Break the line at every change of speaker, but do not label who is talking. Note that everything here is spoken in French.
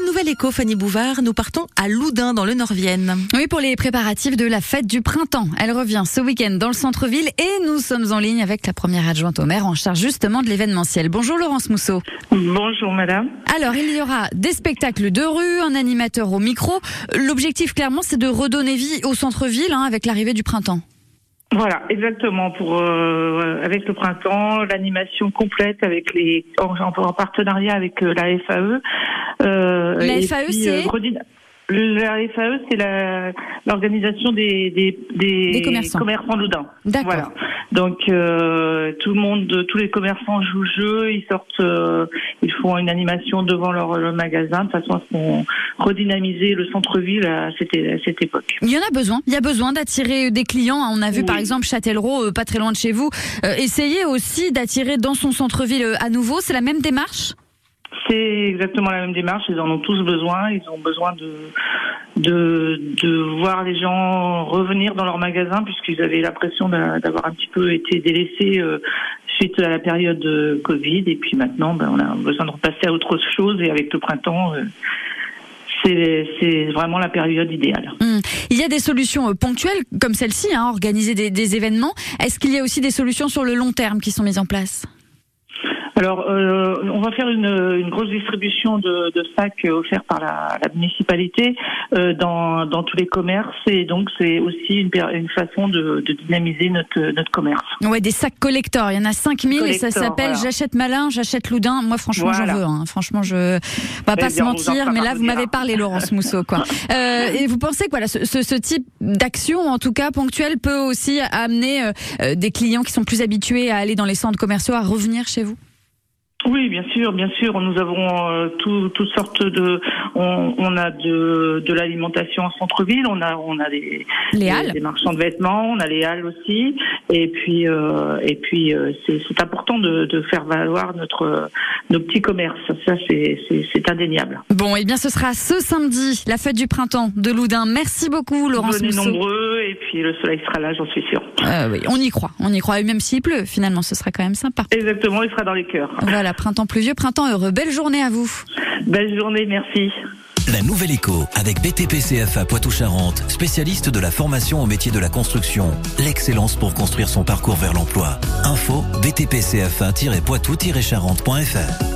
la nouvelle éco, Fanny Bouvard, nous partons à Loudun, dans le Nord-Vienne.
Oui, pour les préparatifs de la fête du printemps. Elle revient ce week-end dans le centre-ville et nous sommes en ligne avec la première adjointe au maire en charge justement de l'événementiel. Bonjour Laurence Mousseau.
Bonjour madame.
Alors, il y aura des spectacles de rue, un animateur au micro. L'objectif, clairement, c'est de redonner vie au centre-ville hein, avec l'arrivée du printemps.
Voilà, exactement. Pour euh, avec le printemps, l'animation complète avec les en, en partenariat avec euh, la FAE.
Euh, la FAE, c'est
la FAE, c'est l'organisation des, des, des,
des, commerçants,
commerçants Loudun.
D'accord.
Voilà. Donc euh, tout le monde, tous les commerçants jouent le jeu, ils sortent, euh, ils font une animation devant leur, magasin de façon à ce qu'on redynamiser le centre-ville à cette, à cette époque.
Il y en a besoin. Il y a besoin d'attirer des clients. On a vu par exemple Châtellerault, euh, pas très loin de chez vous, euh, essayer aussi d'attirer dans son centre-ville euh, à nouveau. C'est la même démarche?
C'est exactement la même démarche. Ils en ont tous besoin. Ils ont besoin de de, de voir les gens revenir dans leur magasin puisqu'ils avaient l'impression d'avoir un petit peu été délaissés euh, suite à la période de Covid. Et puis maintenant, ben, on a besoin de repasser à autre chose. Et avec le printemps. Euh, c'est vraiment la période idéale.
Hum. Il y a des solutions euh, ponctuelles comme celle-ci, hein, organiser des événements. Est-ce qu'il y a aussi des solutions sur le long terme qui sont mises en place?
Alors, euh, on va faire une, une grosse distribution de, de, sacs offerts par la, la municipalité euh, dans, dans, tous les commerces et donc c'est aussi une, une façon de, de, dynamiser notre, notre commerce.
Ouais, des sacs collecteurs. Il y en a 5000 et ça s'appelle J'achète malin, j'achète loudin. Moi, franchement, j'en veux. Hein. Franchement, je va pas se mentir, mais là, vous m'avez parlé, Laurence Mousseau. Quoi. Euh, et vous pensez que voilà, ce, ce, ce type d'action, en tout cas ponctuelle, peut aussi amener euh, des clients qui sont plus habitués à aller dans les centres commerciaux à revenir chez vous?
Oui, bien sûr, bien sûr. Nous avons euh, tout, toutes sortes de. On, on a de, de l'alimentation en centre-ville. On a, on a des,
les halles.
des, marchands de vêtements. On a les halles aussi. Et puis, euh, et puis, euh, c'est important de, de, faire valoir notre nos petits commerces. Ça, c'est indéniable.
Bon, et eh bien, ce sera ce samedi, la fête du printemps de Loudun. Merci beaucoup, Laurence
Venez nombreux, et puis le soleil sera là, j'en suis sûre.
Euh, oui, on y croit, on y croit. Et même s'il pleut, finalement, ce sera quand même sympa.
Exactement, il sera dans les cœurs.
Voilà printemps pluvieux, printemps heureux. Belle journée à vous.
Belle journée, merci.
La nouvelle écho avec BTPCFA Poitou-Charentes, spécialiste de la formation au métier de la construction. L'excellence pour construire son parcours vers l'emploi. Info BTPCFA-poitou-charentes.fr